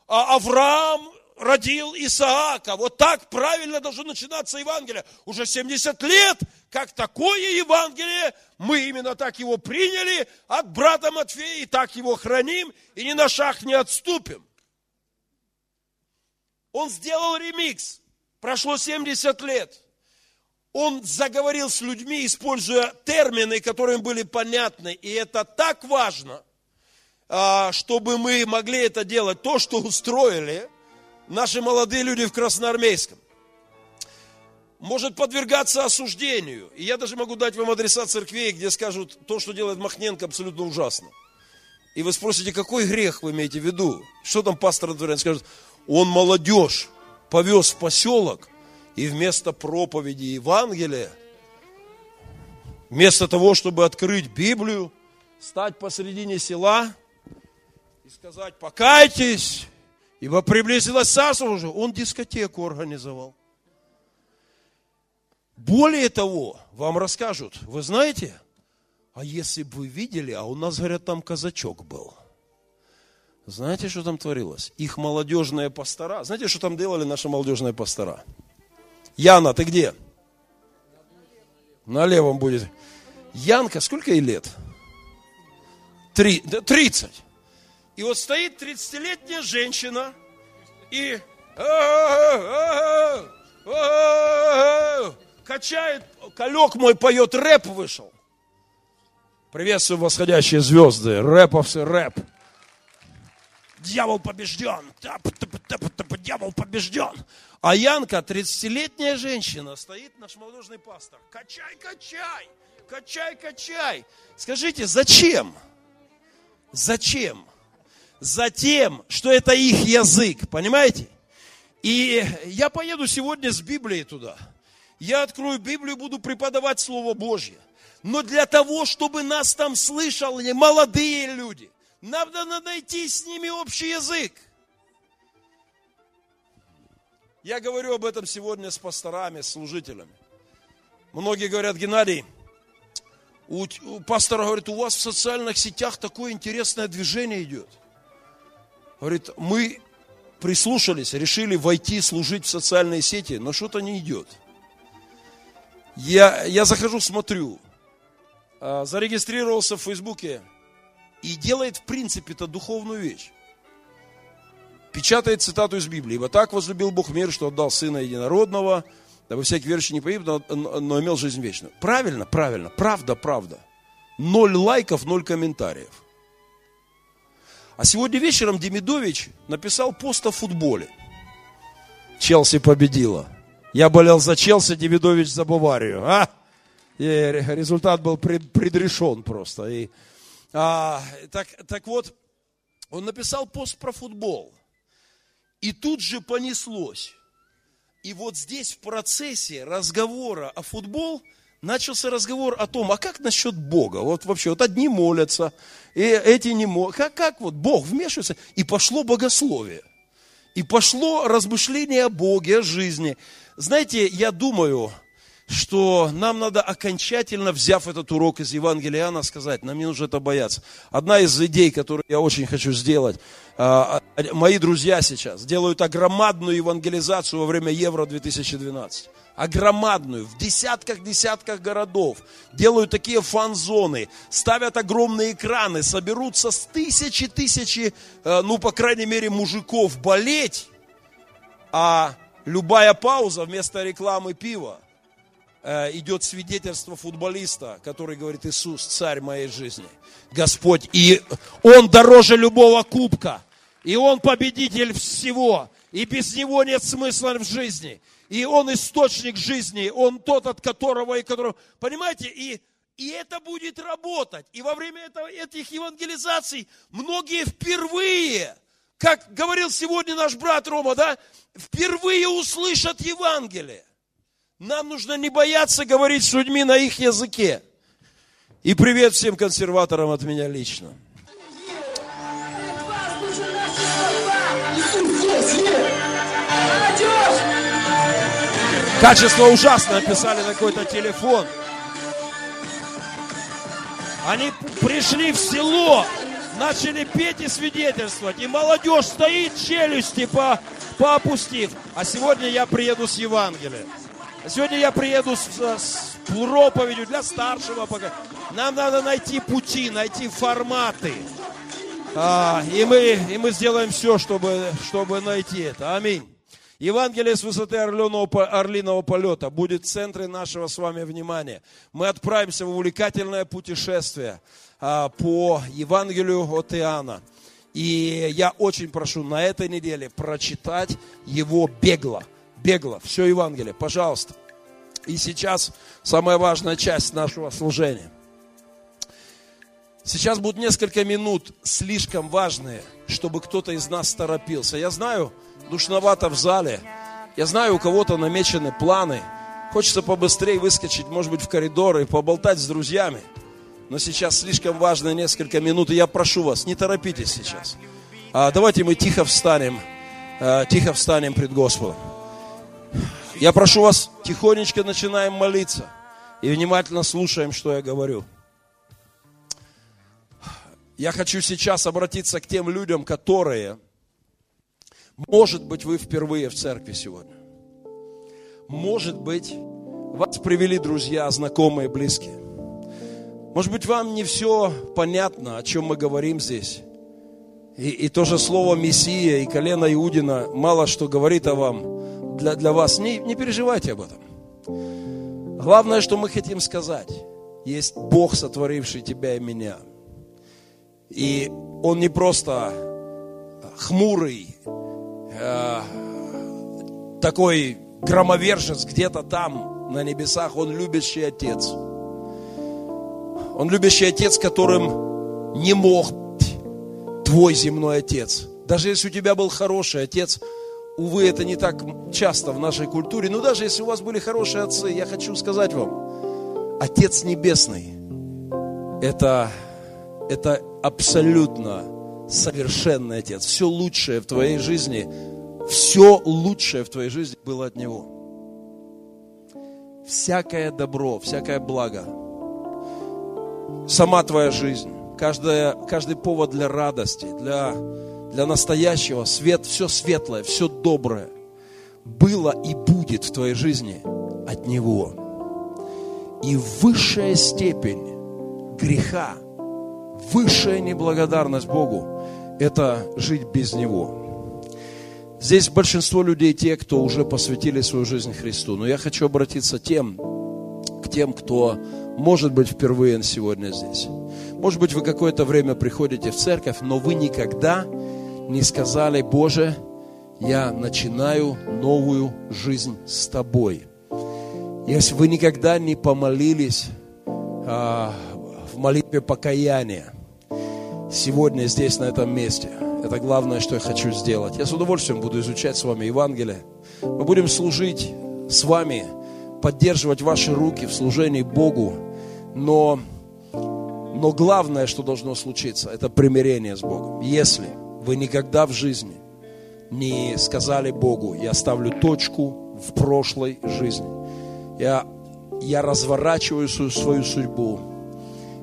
А Авраам родил Исаака. Вот так правильно должно начинаться Евангелие. Уже 70 лет, как такое Евангелие, мы именно так его приняли от брата Матфея, и так его храним, и ни на шаг не отступим. Он сделал ремикс. Прошло 70 лет. Он заговорил с людьми, используя термины, которые были понятны. И это так важно, а, чтобы мы могли это делать. То, что устроили наши молодые люди в Красноармейском может подвергаться осуждению. И я даже могу дать вам адреса церквей, где скажут, то, что делает Махненко, абсолютно ужасно. И вы спросите, какой грех вы имеете в виду? Что там пастор Дворян скажет? Он молодежь повез в поселок, и вместо проповеди Евангелия, вместо того, чтобы открыть Библию, стать посредине села и сказать, покайтесь, ибо приблизилось царство уже, он дискотеку организовал. Более того, вам расскажут, вы знаете, а если бы вы видели, а у нас, говорят, там казачок был. Знаете, что там творилось? Их молодежные пастора. Знаете, что там делали наши молодежные пастора? Яна, ты где? На левом будет. Янка, сколько ей лет? Три, тридцать. И вот стоит 30-летняя женщина и качает, колек мой поет, рэп вышел. Приветствую восходящие звезды, рэповцы, рэп. Дьявол побежден, дьявол побежден. А Янка, 30-летняя женщина, стоит наш молодежный пастор. Качай, качай, качай, качай. Скажите, зачем? Зачем? Затем, что это их язык, понимаете? И я поеду сегодня с Библией туда – я открою Библию, буду преподавать Слово Божье. Но для того, чтобы нас там слышали молодые люди, надо найти с ними общий язык. Я говорю об этом сегодня с пасторами, с служителями. Многие говорят, Геннадий, у, у пастора говорит, у вас в социальных сетях такое интересное движение идет. Говорит, мы прислушались, решили войти служить в социальные сети, но что-то не идет. Я, я захожу, смотрю, а, зарегистрировался в Фейсбуке и делает в принципе это духовную вещь. Печатает цитату из Библии. «Ибо так возлюбил Бог мир, что отдал Сына Единородного, дабы всякий верующий не погиб, но, но имел жизнь вечную». Правильно, правильно, правда, правда. Ноль лайков, ноль комментариев. А сегодня вечером Демидович написал пост о футболе. Челси победила. Я болел за Челси, Демидович за Баварию. А? И результат был пред, предрешен просто. И, а, так, так вот, он написал пост про футбол. И тут же понеслось. И вот здесь в процессе разговора о футбол начался разговор о том, а как насчет Бога? Вот вообще, вот одни молятся, и эти не молятся. Как, как вот Бог вмешивается? И пошло богословие. И пошло размышление о Боге, о жизни. Знаете, я думаю, что нам надо окончательно, взяв этот урок из Евангелия Иоанна, сказать, нам не нужно это бояться. Одна из идей, которую я очень хочу сделать, мои друзья сейчас делают огромадную евангелизацию во время Евро-2012. Огромадную, в десятках-десятках городов. Делают такие фан-зоны, ставят огромные экраны, соберутся с тысячи-тысячи, э, ну, по крайней мере, мужиков болеть, а любая пауза вместо рекламы пива э, идет свидетельство футболиста, который говорит, Иисус, царь моей жизни, Господь, и Он дороже любого кубка, и Он победитель всего, и без Него нет смысла в жизни, и Он источник жизни, Он тот, от которого и которого, понимаете, и и это будет работать. И во время этого, этих евангелизаций многие впервые как говорил сегодня наш брат Рома, да, впервые услышат Евангелие. Нам нужно не бояться говорить с людьми на их языке. И привет всем консерваторам от меня лично. Качество ужасное писали на какой-то телефон. Они пришли в село, начали петь и свидетельствовать. И молодежь стоит, челюсти по, поопустив. А сегодня я приеду с Евангелием. Сегодня я приеду с, с проповедью для старшего поколения. Нам надо найти пути, найти форматы. А, и, мы, и мы сделаем все, чтобы, чтобы найти это. Аминь. Евангелие с высоты орленого, орлиного полета будет в центре нашего с вами внимания. Мы отправимся в увлекательное путешествие а, по Евангелию от Иоанна. И я очень прошу на этой неделе прочитать его бегло. Бегло, все Евангелие, пожалуйста. И сейчас самая важная часть нашего служения. Сейчас будут несколько минут слишком важные, чтобы кто-то из нас торопился. Я знаю, душновато в зале. Я знаю, у кого-то намечены планы. Хочется побыстрее выскочить, может быть, в коридор и поболтать с друзьями. Но сейчас слишком важно несколько минут, и я прошу вас, не торопитесь сейчас. А давайте мы тихо встанем, а, тихо встанем пред Господом. Я прошу вас, тихонечко начинаем молиться и внимательно слушаем, что я говорю. Я хочу сейчас обратиться к тем людям, которые может быть, вы впервые в церкви сегодня. Может быть, вас привели друзья, знакомые, близкие. Может быть, вам не все понятно, о чем мы говорим здесь. И, и то же слово Мессия и колено Иудина мало что говорит о вам, для, для вас. Не, не переживайте об этом. Главное, что мы хотим сказать. Есть Бог, сотворивший тебя и меня. И Он не просто хмурый, э, такой громовержец где-то там, на небесах, он любящий отец. Он любящий отец, которым не мог твой земной отец. Даже если у тебя был хороший отец, увы, это не так часто в нашей культуре, но даже если у вас были хорошие отцы, я хочу сказать вам, Отец Небесный, это, это абсолютно совершенный Отец. Все лучшее в твоей жизни, все лучшее в твоей жизни было от Него. Всякое добро, всякое благо, сама твоя жизнь, каждая, каждый повод для радости, для, для настоящего, свет, все светлое, все доброе было и будет в твоей жизни от Него. И высшая степень греха, высшая неблагодарность Богу – это жить без Него. Здесь большинство людей те, кто уже посвятили свою жизнь Христу. Но я хочу обратиться тем, к тем, кто может быть впервые сегодня здесь. Может быть, вы какое-то время приходите в церковь, но вы никогда не сказали, Боже, я начинаю новую жизнь с Тобой. Если вы никогда не помолились а, в молитве покаяния, сегодня здесь, на этом месте. Это главное, что я хочу сделать. Я с удовольствием буду изучать с вами Евангелие. Мы будем служить с вами, поддерживать ваши руки в служении Богу. Но, но главное, что должно случиться, это примирение с Богом. Если вы никогда в жизни не сказали Богу, я ставлю точку в прошлой жизни. Я, я разворачиваю свою, свою судьбу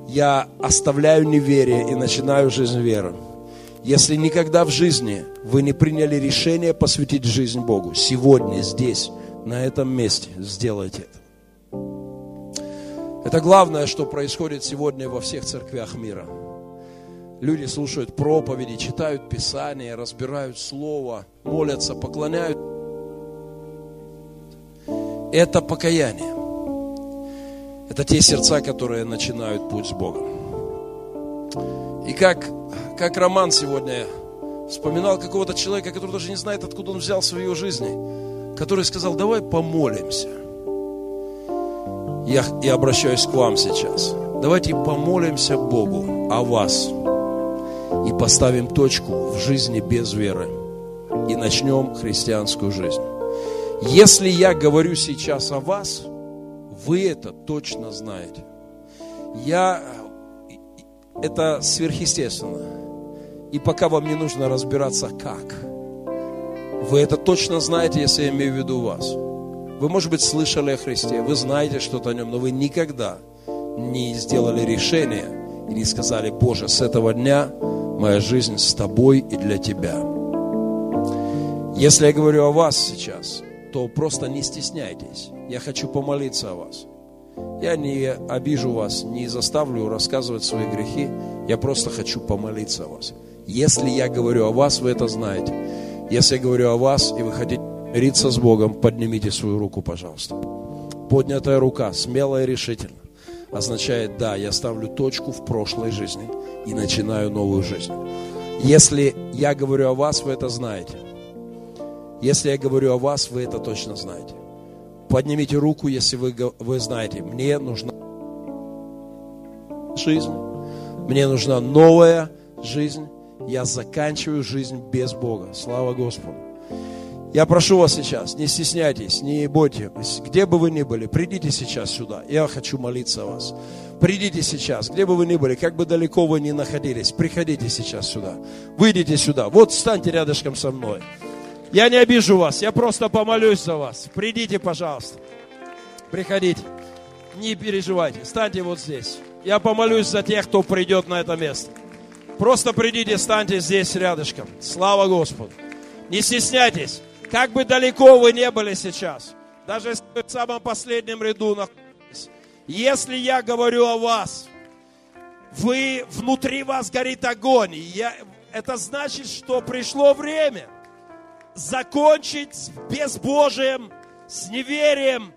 я оставляю неверие и начинаю жизнь веры. Если никогда в жизни вы не приняли решение посвятить жизнь Богу, сегодня, здесь, на этом месте сделайте это. Это главное, что происходит сегодня во всех церквях мира. Люди слушают проповеди, читают Писание, разбирают Слово, молятся, поклоняют. Это покаяние. Это те сердца, которые начинают путь с Богом. И как, как Роман сегодня вспоминал какого-то человека, который даже не знает, откуда он взял в ее жизни, который сказал, давай помолимся. Я, я обращаюсь к вам сейчас. Давайте помолимся Богу о вас и поставим точку в жизни без веры и начнем христианскую жизнь. Если я говорю сейчас о вас – вы это точно знаете. Я... Это сверхъестественно. И пока вам не нужно разбираться, как. Вы это точно знаете, если я имею в виду вас. Вы, может быть, слышали о Христе, вы знаете что-то о Нем, но вы никогда не сделали решение и не сказали, Боже, с этого дня моя жизнь с Тобой и для Тебя. Если я говорю о вас сейчас, то просто не стесняйтесь. Я хочу помолиться о вас. Я не обижу вас, не заставлю рассказывать свои грехи. Я просто хочу помолиться о вас. Если я говорю о вас, вы это знаете. Если я говорю о вас, и вы хотите мириться с Богом, поднимите свою руку, пожалуйста. Поднятая рука, смелая и решительно, означает, да, я ставлю точку в прошлой жизни и начинаю новую жизнь. Если я говорю о вас, вы это знаете. Если я говорю о вас, вы это точно знаете. Поднимите руку, если вы, вы знаете, мне нужна жизнь, мне нужна новая жизнь, я заканчиваю жизнь без Бога. Слава Господу. Я прошу вас сейчас, не стесняйтесь, не бойтесь, где бы вы ни были, придите сейчас сюда. Я хочу молиться о вас. Придите сейчас, где бы вы ни были, как бы далеко вы ни находились, приходите сейчас сюда. Выйдите сюда. Вот встаньте рядышком со мной. Я не обижу вас, я просто помолюсь за вас. Придите, пожалуйста. Приходите. Не переживайте, станьте вот здесь. Я помолюсь за тех, кто придет на это место. Просто придите, станьте здесь рядышком. Слава Господу. Не стесняйтесь. Как бы далеко вы не были сейчас, даже если вы в самом последнем ряду находитесь, если я говорю о вас, вы, внутри вас горит огонь, я, это значит, что пришло время закончить с безбожием, с неверием,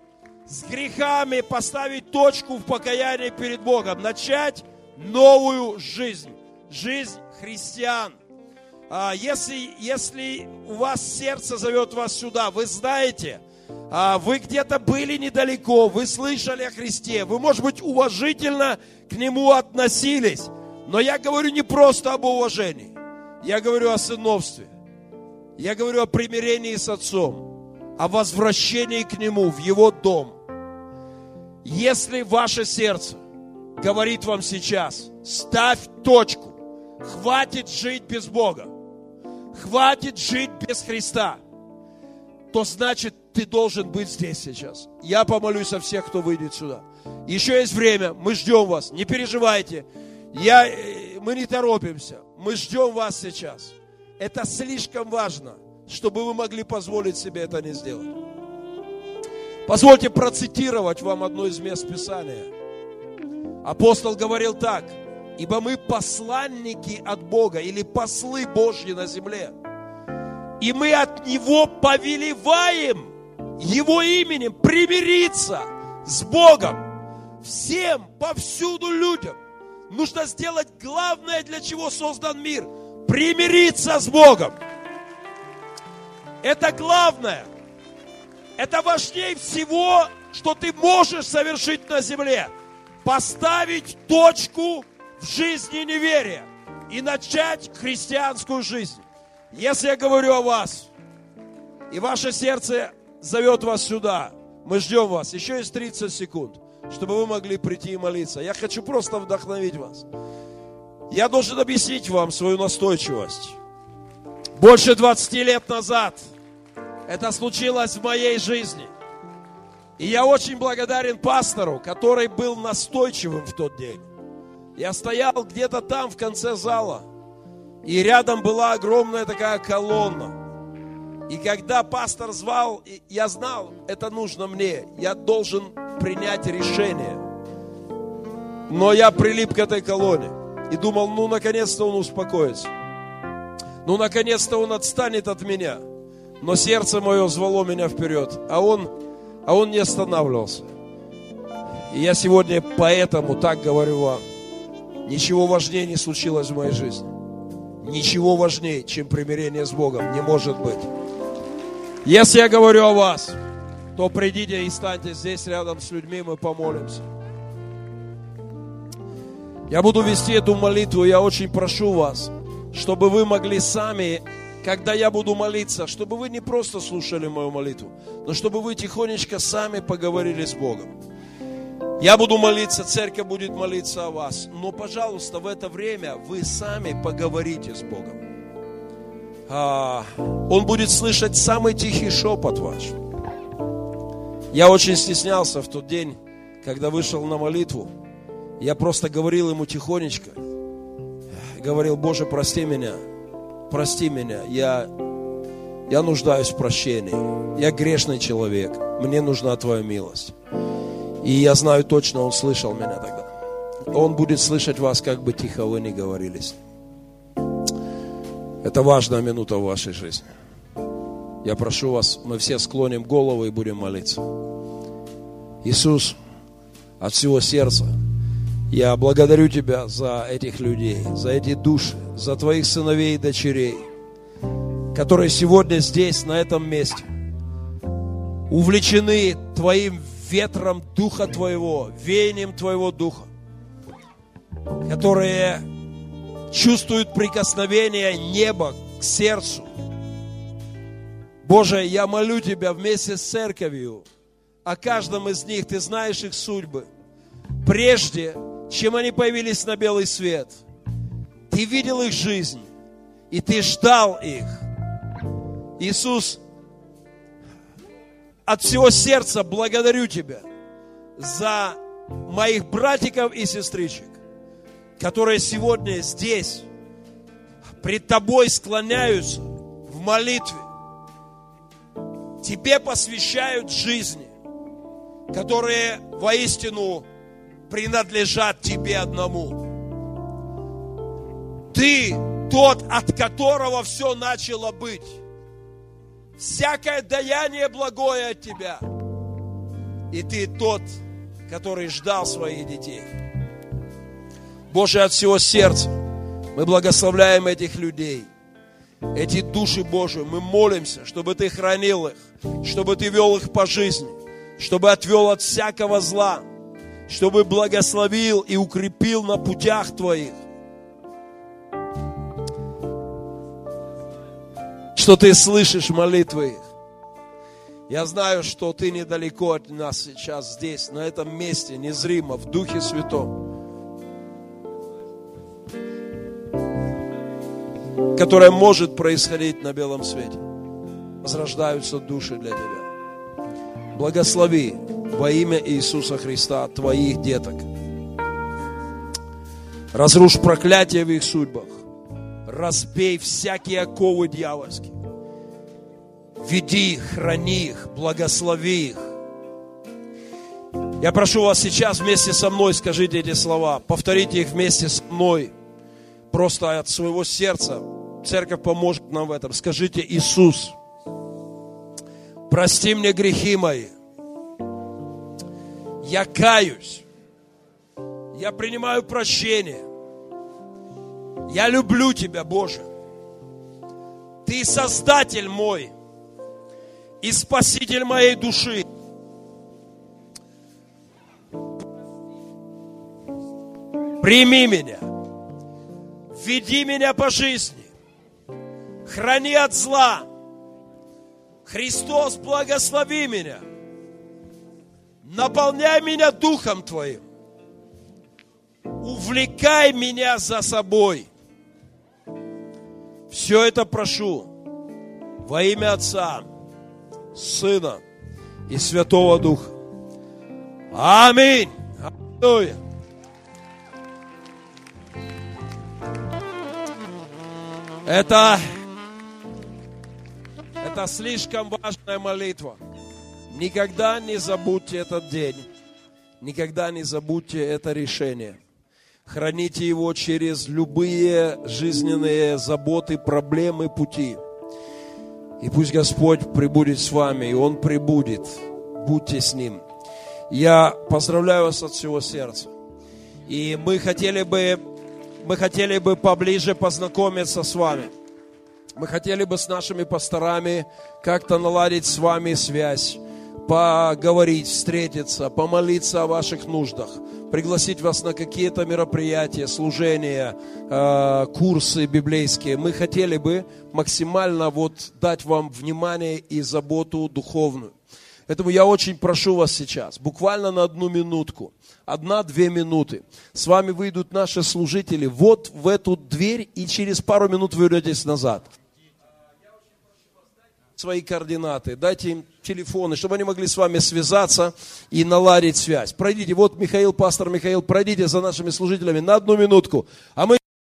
с грехами, поставить точку в покаянии перед Богом, начать новую жизнь, жизнь христиан. А, если, если у вас сердце зовет вас сюда, вы знаете, а, вы где-то были недалеко, вы слышали о Христе, вы, может быть, уважительно к Нему относились, но я говорю не просто об уважении, я говорю о сыновстве. Я говорю о примирении с Отцом, о возвращении к Нему, в Его дом. Если ваше сердце говорит вам сейчас, ставь точку, хватит жить без Бога, хватит жить без Христа, то значит ты должен быть здесь сейчас. Я помолюсь о всех, кто выйдет сюда. Еще есть время, мы ждем вас, не переживайте. Я, э, мы не торопимся, мы ждем вас сейчас. Это слишком важно, чтобы вы могли позволить себе это не сделать. Позвольте процитировать вам одно из мест Писания. Апостол говорил так, ибо мы посланники от Бога или послы Божьи на земле. И мы от Него повелеваем Его именем примириться с Богом всем, повсюду людям. Нужно сделать главное, для чего создан мир – примириться с Богом. Это главное. Это важнее всего, что ты можешь совершить на земле. Поставить точку в жизни неверия и начать христианскую жизнь. Если я говорю о вас, и ваше сердце зовет вас сюда, мы ждем вас. Еще есть 30 секунд, чтобы вы могли прийти и молиться. Я хочу просто вдохновить вас. Я должен объяснить вам свою настойчивость. Больше 20 лет назад это случилось в моей жизни. И я очень благодарен пастору, который был настойчивым в тот день. Я стоял где-то там в конце зала, и рядом была огромная такая колонна. И когда пастор звал, я знал, это нужно мне, я должен принять решение. Но я прилип к этой колонне и думал, ну, наконец-то он успокоится. Ну, наконец-то он отстанет от меня. Но сердце мое звало меня вперед, а он, а он не останавливался. И я сегодня поэтому так говорю вам. Ничего важнее не случилось в моей жизни. Ничего важнее, чем примирение с Богом, не может быть. Если я говорю о вас, то придите и станьте здесь рядом с людьми, мы помолимся. Я буду вести эту молитву, я очень прошу вас, чтобы вы могли сами, когда я буду молиться, чтобы вы не просто слушали мою молитву, но чтобы вы тихонечко сами поговорили с Богом. Я буду молиться, церковь будет молиться о вас, но, пожалуйста, в это время вы сами поговорите с Богом. А, он будет слышать самый тихий шепот ваш. Я очень стеснялся в тот день, когда вышел на молитву. Я просто говорил ему тихонечко. Говорил, Боже, прости меня. Прости меня. Я, я нуждаюсь в прощении. Я грешный человек. Мне нужна Твоя милость. И я знаю точно, Он слышал меня тогда. Он будет слышать вас, как бы тихо вы ни говорились. Это важная минута в вашей жизни. Я прошу вас, мы все склоним голову и будем молиться. Иисус, от всего сердца, я благодарю Тебя за этих людей, за эти души, за Твоих сыновей и дочерей, которые сегодня здесь, на этом месте, увлечены Твоим ветром Духа Твоего, веянием Твоего Духа, которые чувствуют прикосновение неба к сердцу. Боже, я молю Тебя вместе с церковью о каждом из них. Ты знаешь их судьбы. Прежде, чем они появились на белый свет, Ты видел их жизнь, и Ты ждал их. Иисус, от всего сердца благодарю Тебя за моих братиков и сестричек, которые сегодня здесь пред Тобой склоняются в молитве, Тебе посвящают жизни, которые воистину принадлежат Тебе одному. Ты тот, от которого все начало быть. Всякое даяние благое от Тебя. И Ты тот, который ждал своих детей. Боже, от всего сердца мы благословляем этих людей, эти души Божии. Мы молимся, чтобы Ты хранил их, чтобы Ты вел их по жизни, чтобы отвел от всякого зла, чтобы благословил и укрепил на путях Твоих. Что Ты слышишь молитвы их. Я знаю, что Ты недалеко от нас сейчас здесь, на этом месте, незримо, в Духе Святом. которое может происходить на белом свете. Возрождаются души для тебя. Благослови во имя Иисуса Христа твоих деток. Разрушь проклятие в их судьбах. Разбей всякие оковы дьявольские. Веди их, храни их, благослови их. Я прошу вас сейчас вместе со мной скажите эти слова. Повторите их вместе со мной. Просто от своего сердца. Церковь поможет нам в этом. Скажите, Иисус, прости мне грехи мои. Я каюсь. Я принимаю прощение. Я люблю Тебя, Боже. Ты Создатель мой и Спаситель моей души. Прими меня. Веди меня по жизни. Храни от зла. Христос, благослови меня. Наполняй меня Духом Твоим. Увлекай меня за собой. Все это прошу во имя Отца, Сына и Святого Духа. Аминь. Аллилуйя. Это, это слишком важная молитва. Никогда не забудьте этот день. Никогда не забудьте это решение. Храните его через любые жизненные заботы, проблемы, пути. И пусть Господь прибудет с вами, и Он прибудет. Будьте с Ним. Я поздравляю вас от всего сердца. И мы хотели бы мы хотели бы поближе познакомиться с вами. Мы хотели бы с нашими пасторами как-то наладить с вами связь, поговорить, встретиться, помолиться о ваших нуждах, пригласить вас на какие-то мероприятия, служения, э, курсы библейские. Мы хотели бы максимально вот дать вам внимание и заботу духовную. Поэтому я очень прошу вас сейчас, буквально на одну минутку, одна-две минуты. С вами выйдут наши служители вот в эту дверь, и через пару минут вы вернетесь назад. Свои координаты, дайте им телефоны, чтобы они могли с вами связаться и наладить связь. Пройдите, вот Михаил, пастор Михаил, пройдите за нашими служителями на одну минутку, а мы